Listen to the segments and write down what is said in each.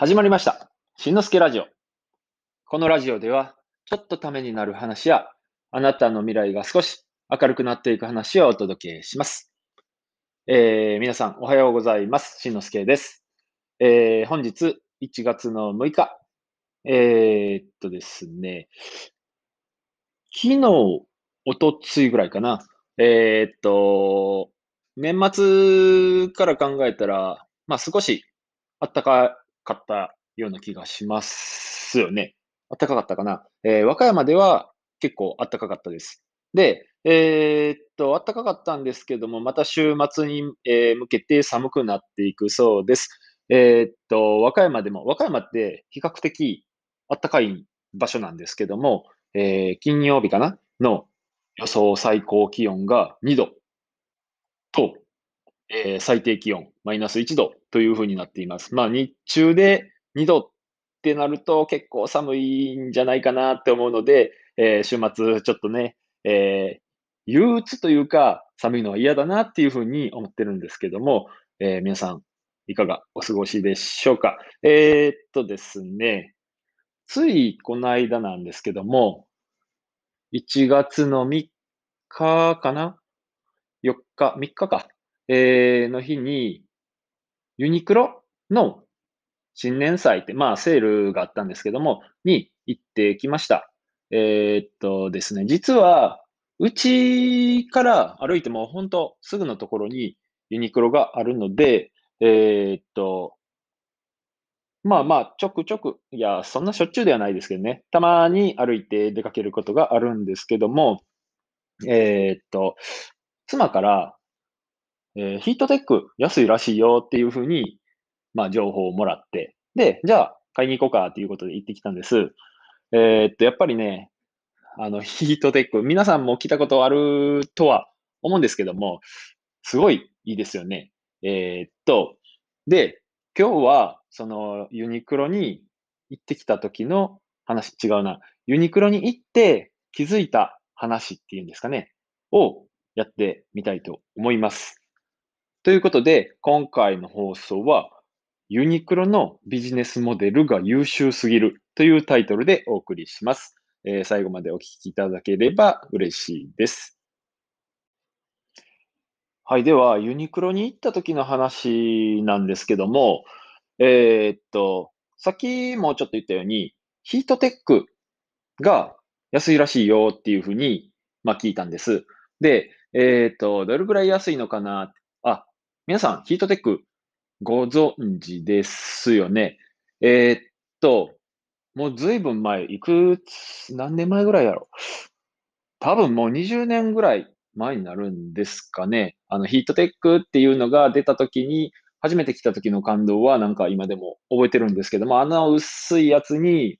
始まりました。しんのすけラジオ。このラジオでは、ちょっとためになる話や、あなたの未来が少し明るくなっていく話をお届けします。えー、皆さん、おはようございます。しんのすけです。えー、本日、1月の6日。えー、っとですね、昨日、おとついぐらいかな。え、っと、年末から考えたら、まあ少し暖かかったような気がしますよね。暖かかったかな。えー和歌山では結構暖かかったです。で、えーっと、暖かかったんですけども、また週末に、えー向けて寒くなっていくそうです。えーっと、和歌山でも、和歌山って比較的暖かい場所なんですけども、えー金曜日かなの予想最高気温が2度と、えー最低気温マイナス1度というふうになっています。まあ日中で2度ってなると結構寒いんじゃないかなって思うので、えー週末ちょっとね、えー憂鬱というか寒いのは嫌だなっていうふうに思ってるんですけども、えー皆さんいかがお過ごしでしょうか？えーっとですね、ついこの間なんですけども、1月の3日かな ?4 日、3日か。えーの日に、ユニクロの新年祭って、まあセールがあったんですけども、に行ってきました。えーっとですね、実は、うちから歩いても本当すぐのところにユニクロがあるので、えーっと、まあまあ、ちょくちょく、いや、そんなしょっちゅうではないですけどね、たまに歩いて出かけることがあるんですけども、えーっと、妻から、えーヒートテック安いらしいよっていうふうに、まあ情報をもらって、で、じゃあ買いに行こうかっていうことで行ってきたんです。えーっと、やっぱりね、あの、ヒートテック、皆さんも来たことあるとは思うんですけども、すごいいいですよね。えーっと、で、今日は、その、ユニクロに行ってきた時の話、違うな。ユニクロに行って気づいた話っていうんですかね、をやってみたいと思います。ということで、今回の放送は、ユニクロのビジネスモデルが優秀すぎるというタイトルでお送りします。えー最後までお聞きいただければ嬉しいです。はい。では、ユニクロに行った時の話なんですけども、えーっと、さっきもちょっと言ったように、ヒートテックが安いらしいよっていうふうに、まあ聞いたんです。で、えーっと、どれぐらい安いのかな、皆さん、ヒートテックご存知ですよね？えーっと、もうずいぶん前、いくつ、何年前ぐらいやろ。多分もう20年ぐらい前になるんですかね。あの、ヒートテックっていうのが出た時に、初めて来た時の感動はなんか今でも覚えてるんですけども、あの薄いやつに、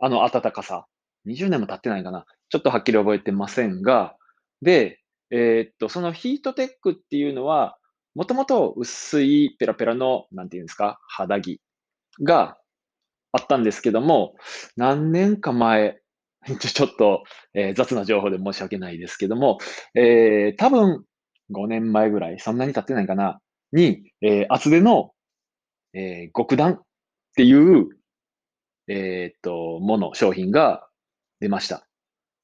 あの暖かさ。20年も経ってないかな。ちょっとはっきり覚えてませんが、で、えーっと、そのヒートテックっていうのは、もともと薄いペラペラの、なんていうんですか、肌着があったんですけども、何年か前、ちょっと、えー雑な情報で申し訳ないですけども、えー多分5年前ぐらい、そんなに経ってないかな、に、えー厚手の、えー極暖っていう、えーっと、もの、商品が出ました。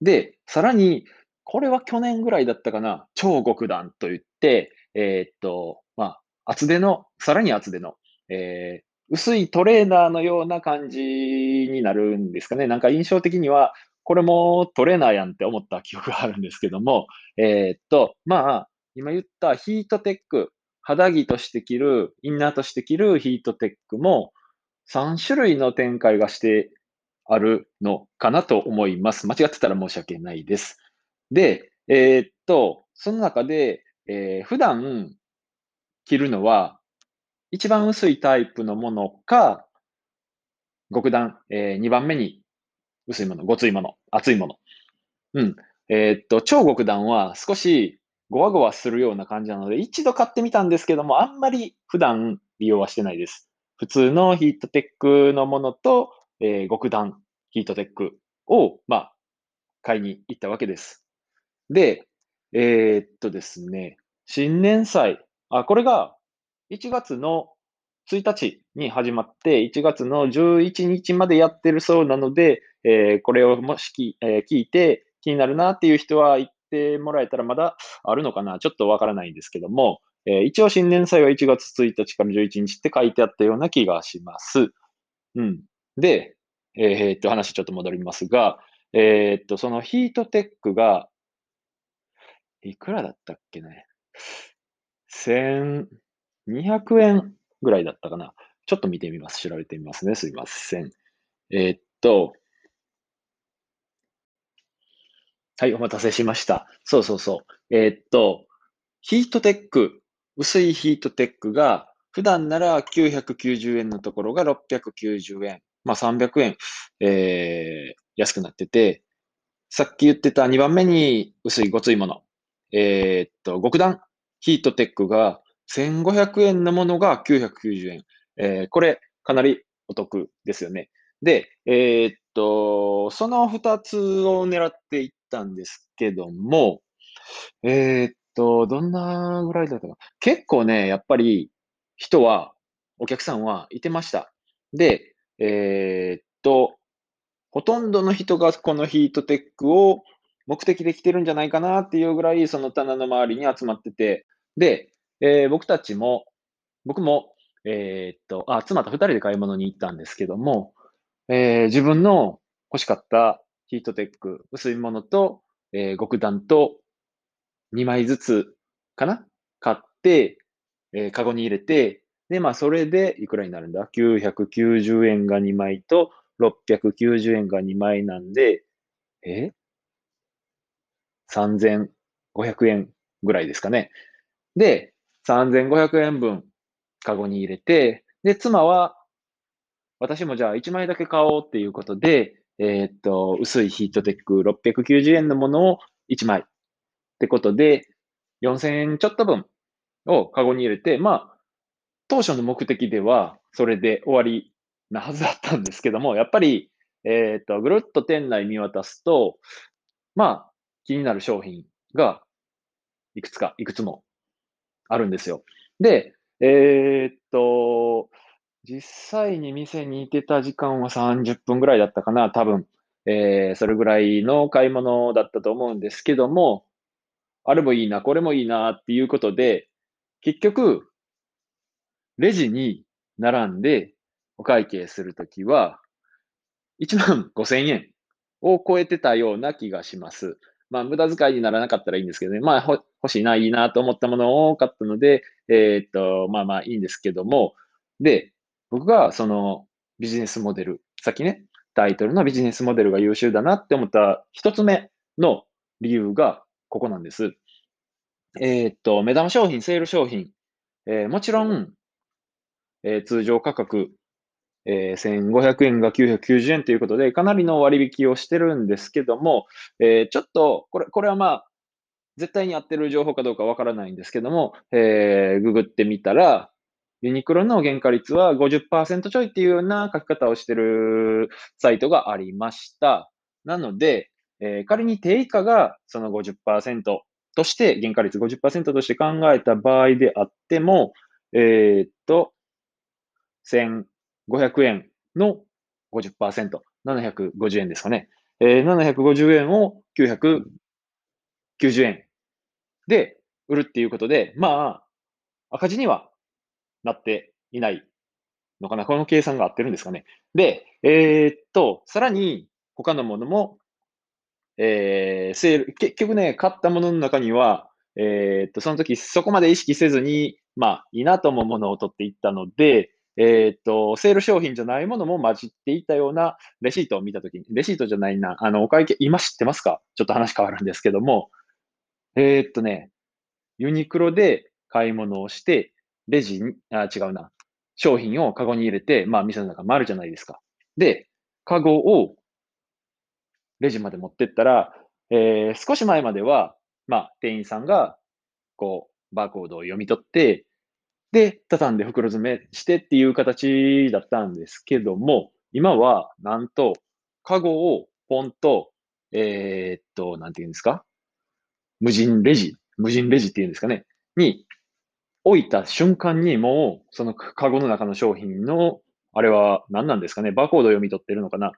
で、さらに、これは去年ぐらいだったかな、超極暖と言って、えーっと、まあ、厚手の、さらに厚手の、えー薄いトレーナーのような感じになるんですかね。なんか印象的には、これもトレーナーやんって思った記憶があるんですけども、えーっと、まあ、今言ったヒートテック、肌着として着る、インナーとして着るヒートテックも、3種類の展開がしてあるのかなと思います。間違ってたら申し訳ないです。で、えーっと、その中で、えー普段着るのは、一番薄いタイプのものか、極暖、え2番目に薄いもの、ごついもの、厚いもの。うん。えーっと、超極暖は少しゴワゴワするような感じなので、一度買ってみたんですけども、あんまり普段利用はしてないです。普通のヒートテックのものと、えー極暖ヒートテックを、まあ、買いに行ったわけです。で、えーっとですね、新年祭、あ、これが1月の1日に始まって、1月の11日までやってるそうなので、えー、これをもしき、えー、聞いて気になるなっていう人は行ってもらえたらまだあるのかなちょっとわからないんですけども、えー、一応新年祭は1月1日から11日って書いてあったような気がします。うん。で、えー、っと、話ちょっと戻りますが、えー、っと、そのヒートテックが、いくらだったっけね？1200円ぐらいだったかな。ちょっと見てみます。調べてみますね。すいません。えー、っと、はい、お待たせしました。そうそうそう。えー、っと、ヒートテック、薄いヒートテックが、普段なら990円のところが690円。まあ300円、えー、安くなってて、さっき言ってた2番目に薄いごついもの。えー、っと、極暖ヒートテックが1500円のものが990円。えー、これ、かなりお得ですよね。で、えー、っと、その2つを狙っていったんですけども、え、っと、どんなぐらいだったか。結構ね、やっぱり人は、お客さんはいてました。で、え、っと、ほとんどの人がこのヒートテックを目的で来てるんじゃないかなっていうぐらい、その棚の周りに集まってて、で、えー、僕たちも、僕も、えー、っと、あ、妻と二人で買い物に行ったんですけども、えー、自分の欲しかったヒートテック、薄いものと、えー、極暖と2枚ずつかな？買って、えー、カゴに入れて、で、まあ、それでいくらになるんだ ?990 円が2枚と、690円が2枚なんで、え ?3500 円ぐらいですかね。で、3500円分カゴに入れて、で、妻は、私もじゃあ1枚だけ買おうっていうことで、えー、っと、薄いヒートテック690円のものを1枚ってことで、4000円ちょっと分をカゴに入れて、まあ、当初の目的ではそれで終わりなはずだったんですけども、やっぱり、えっ、と、ぐるっと店内見渡すと、まあ、気になる商品がいくつか、いくつもあるんですよ。で、えっと、実際に店に行ってた時間は30分ぐらいだったかな、多分。えー、それぐらいの買い物だったと思うんですけども、あれもいいな、これもいいなっていうことで、結局、レジに並んでお会計するときは、1万5千円を超えてたような気がします。まあ、無駄遣いにならなかったらいいんですけどね。まあ、欲しいな、いいなと思ったもの多かったので、えー、っと、まあまあいいんですけども、で、僕がそのビジネスモデル、さっきね、タイトルのビジネスモデルが優秀だなって思った一つ目の理由がここなんです。えー、っと、目玉商品、セール商品、えー、もちろん、えー、通常価格、え1500円が990円ということで、かなりの割引をしてるんですけども、えちょっと、これ、これはまあ、絶対に合ってる情報かどうかわからないんですけども、えー、ググってみたら、ユニクロの原価率は50%ちょいっていうような書き方をしてるサイトがありました。なので、えー、仮に定価がその50%として、原価率50%として考えた場合であっても、えー、っと、500円の50%、750円ですかね。えー、750円を990円で売るっていうことで、まあ、赤字にはなっていないのかな。この計算が合ってるんですかね。で、えー、っと、さらに他のものも、えー、セール、結局ね、買ったものの中には、えー、っと、その時そこまで意識せずに、まあ、いいなと思うものを取っていったので、えっと、セール商品じゃないものも混じっていたようなレシートを見たときに、レシートじゃないな、あの、お会計、今知ってますか？ちょっと話変わるんですけども、えー、っとね、ユニクロで買い物をして、レジに、あ、違うな。商品をカゴに入れて、まあ、店の中回るじゃないですか。で、カゴをレジまで持ってったら、えー、少し前までは、まあ、店員さんが、こう、バーコードを読み取って、で、畳んで袋詰めしてっていう形だったんですけども、今は、なんと、カゴをポンと、えー、っと、なんていうんですか？無人レジ、無人レジっていうんですかね、に置いた瞬間にもう、そのカゴの中の商品の、あれは何なんですかね、バーコード読み取ってるのかな？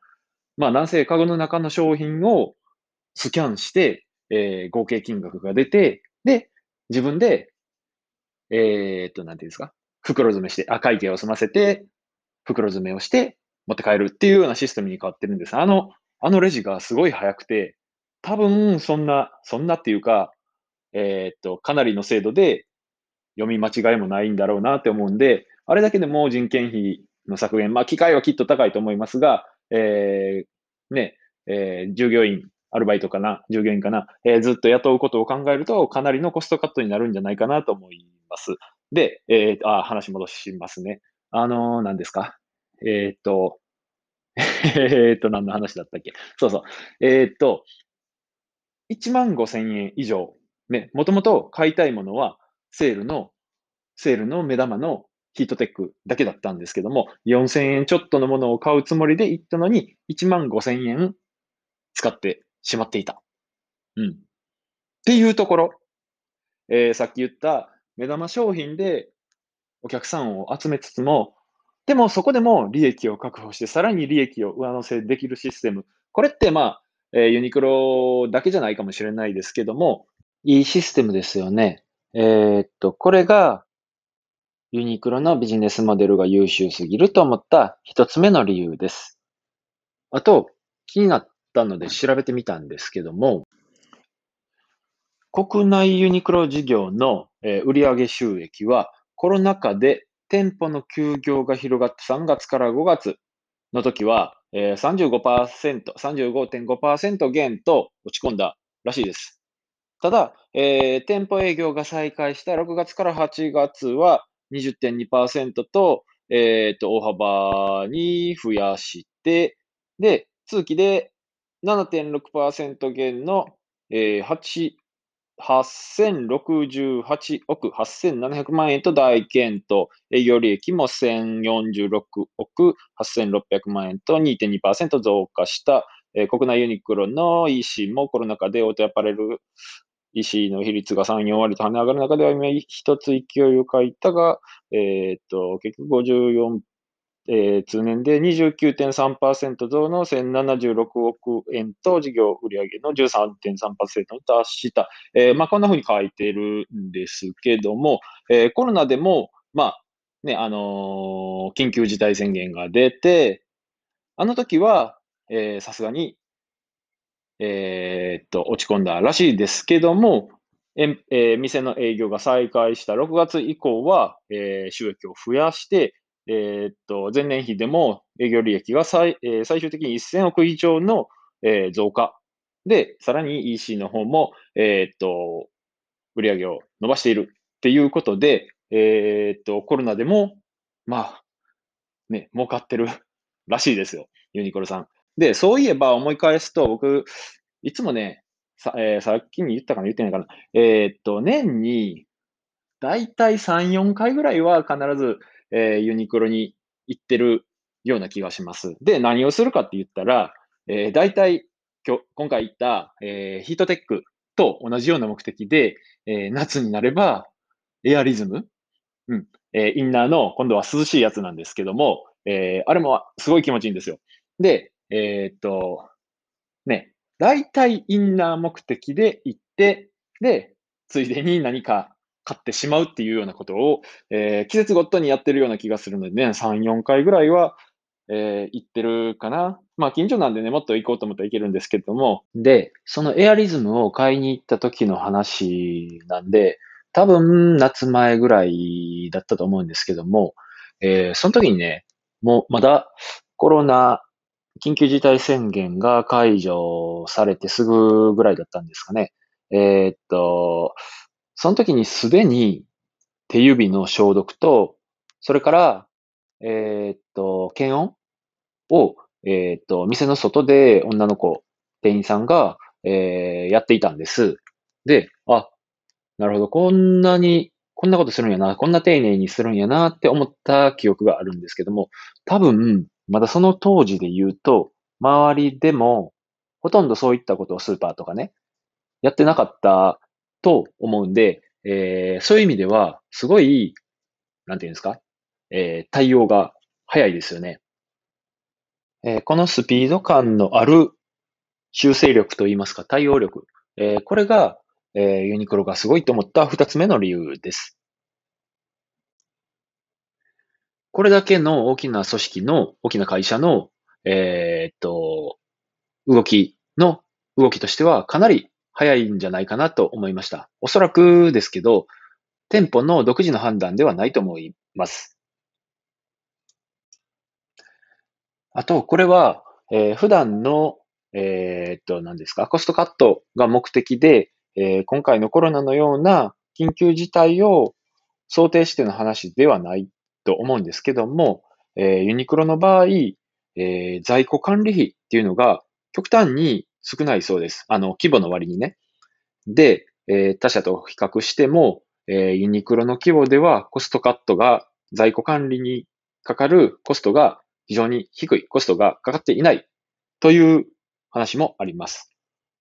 まあ、なんせカゴの中の商品をスキャンして、えー、合計金額が出て、で、自分で、えー、っと、なんていうんですか、袋詰めして、あ、会計を済ませて、袋詰めをして、持って帰るっていうようなシステムに変わってるんです。あの、あのレジがすごい早くて、多分、そんな、そんなっていうか、えー、っと、かなりの精度で読み間違いもないんだろうなって思うんで、あれだけでも人件費の削減、まあ、機械はきっと高いと思いますが、えー、ね、えー、従業員、アルバイトかな、従業員かな、えー、ずっと雇うことを考えると、かなりのコストカットになるんじゃないかなと思います。で、えー、あ、話戻しますね。あのー、何ですか？えー、っと、えっと、何の話だったっけ？そうそう。え、っと、1万5千円以上、ね、もともと買いたいものは、セールの、セールの目玉のヒートテックだけだったんですけども、4000円ちょっとのものを買うつもりで行ったのに、1万5000円使ってしまっていた。うん。っていうところ、えー、さっき言った目玉商品でお客さんを集めつつも、でもそこでも利益を確保して、さらに利益を上乗せできるシステム。これってまあ、えー、ユニクロだけじゃないかもしれないですけども、いいシステムですよね。えー、っと、これがユニクロのビジネスモデルが優秀すぎると思った一つ目の理由です。あと、気になったので調べてみたんですけども、国内ユニクロ事業の売上収益はコロナ禍で店舗の休業が広がって3月から5月の時は35%、35.5%減と落ち込んだらしいです。ただ、えー、店舗営業が再開した6月から8月は20.2%と、えっ、ー、と、大幅に増やして、で、通期で7.6%減の、えー、8068億8700万円と大健と、営業利益も1046億8600万円と2.2%増加した、えー、国内ユニクロの EC もコロナ禍でオートアパレル EC の比率が3、4割と跳ね上がる中では今一つ勢いを書いたが、えー、っと、結局54、えー、通年で29.3%増の1076億円と事業売上の13.3%に達した。えー、まあ、こんな風に書いてるんですけども、えー、コロナでも、まあ、ね、あの緊急事態宣言が出て、あの時は、さすがにえー、っと、落ち込んだらしいですけども、えー、店の営業が再開した6月以降は、えー、収益を増やして、えー、っと、前年比でも営業利益が最,、えー、最終的に1000億以上の、えー、増加。で、さらに EC の方も、えー、っと、売上を伸ばしているっていうことで、えー、っと、コロナでも、まあ、ね、儲かってる らしいですよ。ユニクロさん。で、そういえば思い返すと、僕、いつもね、さ、えー、さっきに言ったかな言ってないかな。えー、っと、年に、だいたい3、4回ぐらいは必ず、えー、ユニクロに行ってるような気がします。で、何をするかって言ったら、えー、だいたい今日、今回言った、えー、ヒートテックと同じような目的で、えー、夏になれば、エアリズム、うん、えー、インナーの今度は涼しいやつなんですけども、えー、あれもすごい気持ちいいんですよ。で、えー、っと、ね、大体インナー目的で行って、で、ついでに何か買ってしまうっていうようなことを、えー、季節ごとにやってるような気がするのでね、3、4回ぐらいは、えー、行ってるかな。まあ、近所なんでね、もっと行こうと思ったら行けるんですけども。で、そのエアリズムを買いに行った時の話なんで、多分夏前ぐらいだったと思うんですけども、えー、その時にね、もうまだコロナ緊急事態宣言が解除されてすぐぐらいだったんですかね。えー、っと、その時にすでに手指の消毒と、それから、えー、っと、検温を、えー、っと、店の外で女の子、店員さんが、えー、やっていたんです。で、あ、なるほど、こんなに、こんなことするんやな、こんな丁寧にするんやなって思った記憶があるんですけども、多分、まだその当時で言うと、周りでも、ほとんどそういったことをスーパーとかね、やってなかったと思うんで、えー、そういう意味では、すごい、なんていうんですか、えー、対応が早いですよね。えー、このスピード感のある修正力といいますか、対応力。えー、これが、えー、ユニクロがすごいと思った二つ目の理由です。これだけの大きな組織の、大きな会社の、えー、っと、動きの、動きとしてはかなり早いんじゃないかなと思いました。おそらくですけど、店舗の独自の判断ではないと思います。あと、これは、えー、普段の、えー、っと、何ですか、コストカットが目的で、えー、今回のコロナのような緊急事態を想定しての話ではないと思うんですけども、え、ユニクロの場合、え、在庫管理費っていうのが極端に少ないそうです。あの、規模の割にね。で、えー、他社と比較しても、えー、ユニクロの規模ではコストカットが、在庫管理にかかるコストが非常に低い、コストがかかっていないという話もあります。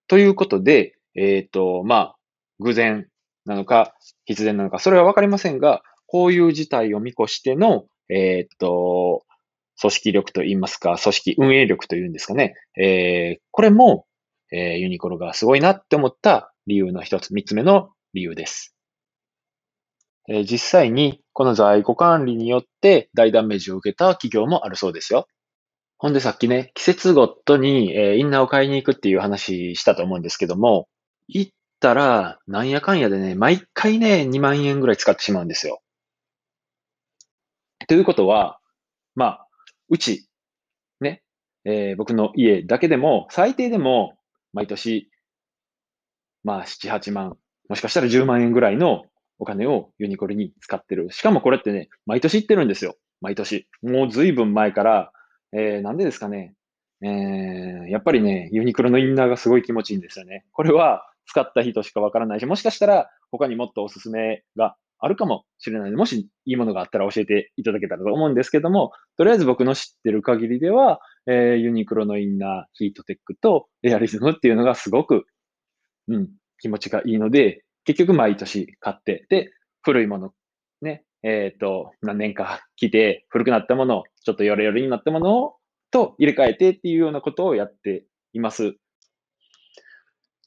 ということで、えっ、ー、と、まあ、偶然なのか、必然なのか、それはわかりませんが、こういう事態を見越しての、えっ、ー、と、組織力といいますか、組織運営力というんですかね。えー、これも、えー、ユニクロがすごいなって思った理由の一つ、三つ目の理由です。えー、実際にこの在庫管理によって大ダメージを受けた企業もあるそうですよ。ほんでさっきね、季節ごとに、えー、インナーを買いに行くっていう話したと思うんですけども、行ったら、なんやかんやでね、毎回ね、2万円ぐらい使ってしまうんですよ。ということは、まあ、うち、ね、えー、僕の家だけでも、最低でも、毎年、まあ、7、8万、もしかしたら10万円ぐらいのお金をユニコルに使ってる。しかもこれってね、毎年行ってるんですよ。毎年。もう随分前から、えー、なんでですかね。えー、やっぱりね、ユニクロのインナーがすごい気持ちいいんですよね。これは使った人しかわからないし、もしかしたら他にもっとおすすめがあるかもしれないので、もしいいものがあったら教えていただけたらと思うんですけども、とりあえず僕の知ってる限りでは、えー、ユニクロのインナー、ヒートテックとエアリズムっていうのがすごく、うん、気持ちがいいので、結局毎年買って、で、古いもの、ね、えっ、ー、と、何年か着て、古くなったもの、ちょっとヨレヨレになったものを、と入れ替えてっていうようなことをやっています。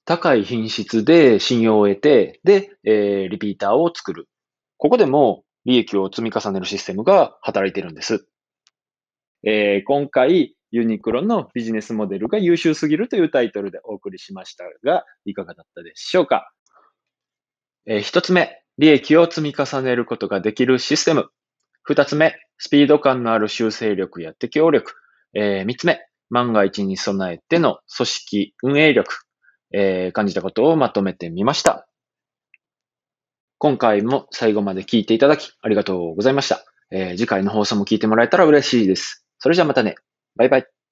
高い品質で信用を得て、で、えー、リピーターを作る。ここでも利益を積み重ねるシステムが働いてるんです。えー、今回、ユニクロのビジネスモデルが優秀すぎるというタイトルでお送りしましたが、いかがだったでしょうか？えー、一つ目、利益を積み重ねることができるシステム。二つ目、スピード感のある修正力や適応力。えー、つ目、万が一に備えての組織運営力。えー、感じたことをまとめてみました。今回も最後まで聞いていただきありがとうございました。えー、次回の放送も聞いてもらえたら嬉しいです。それじゃあまたね。バイバイ。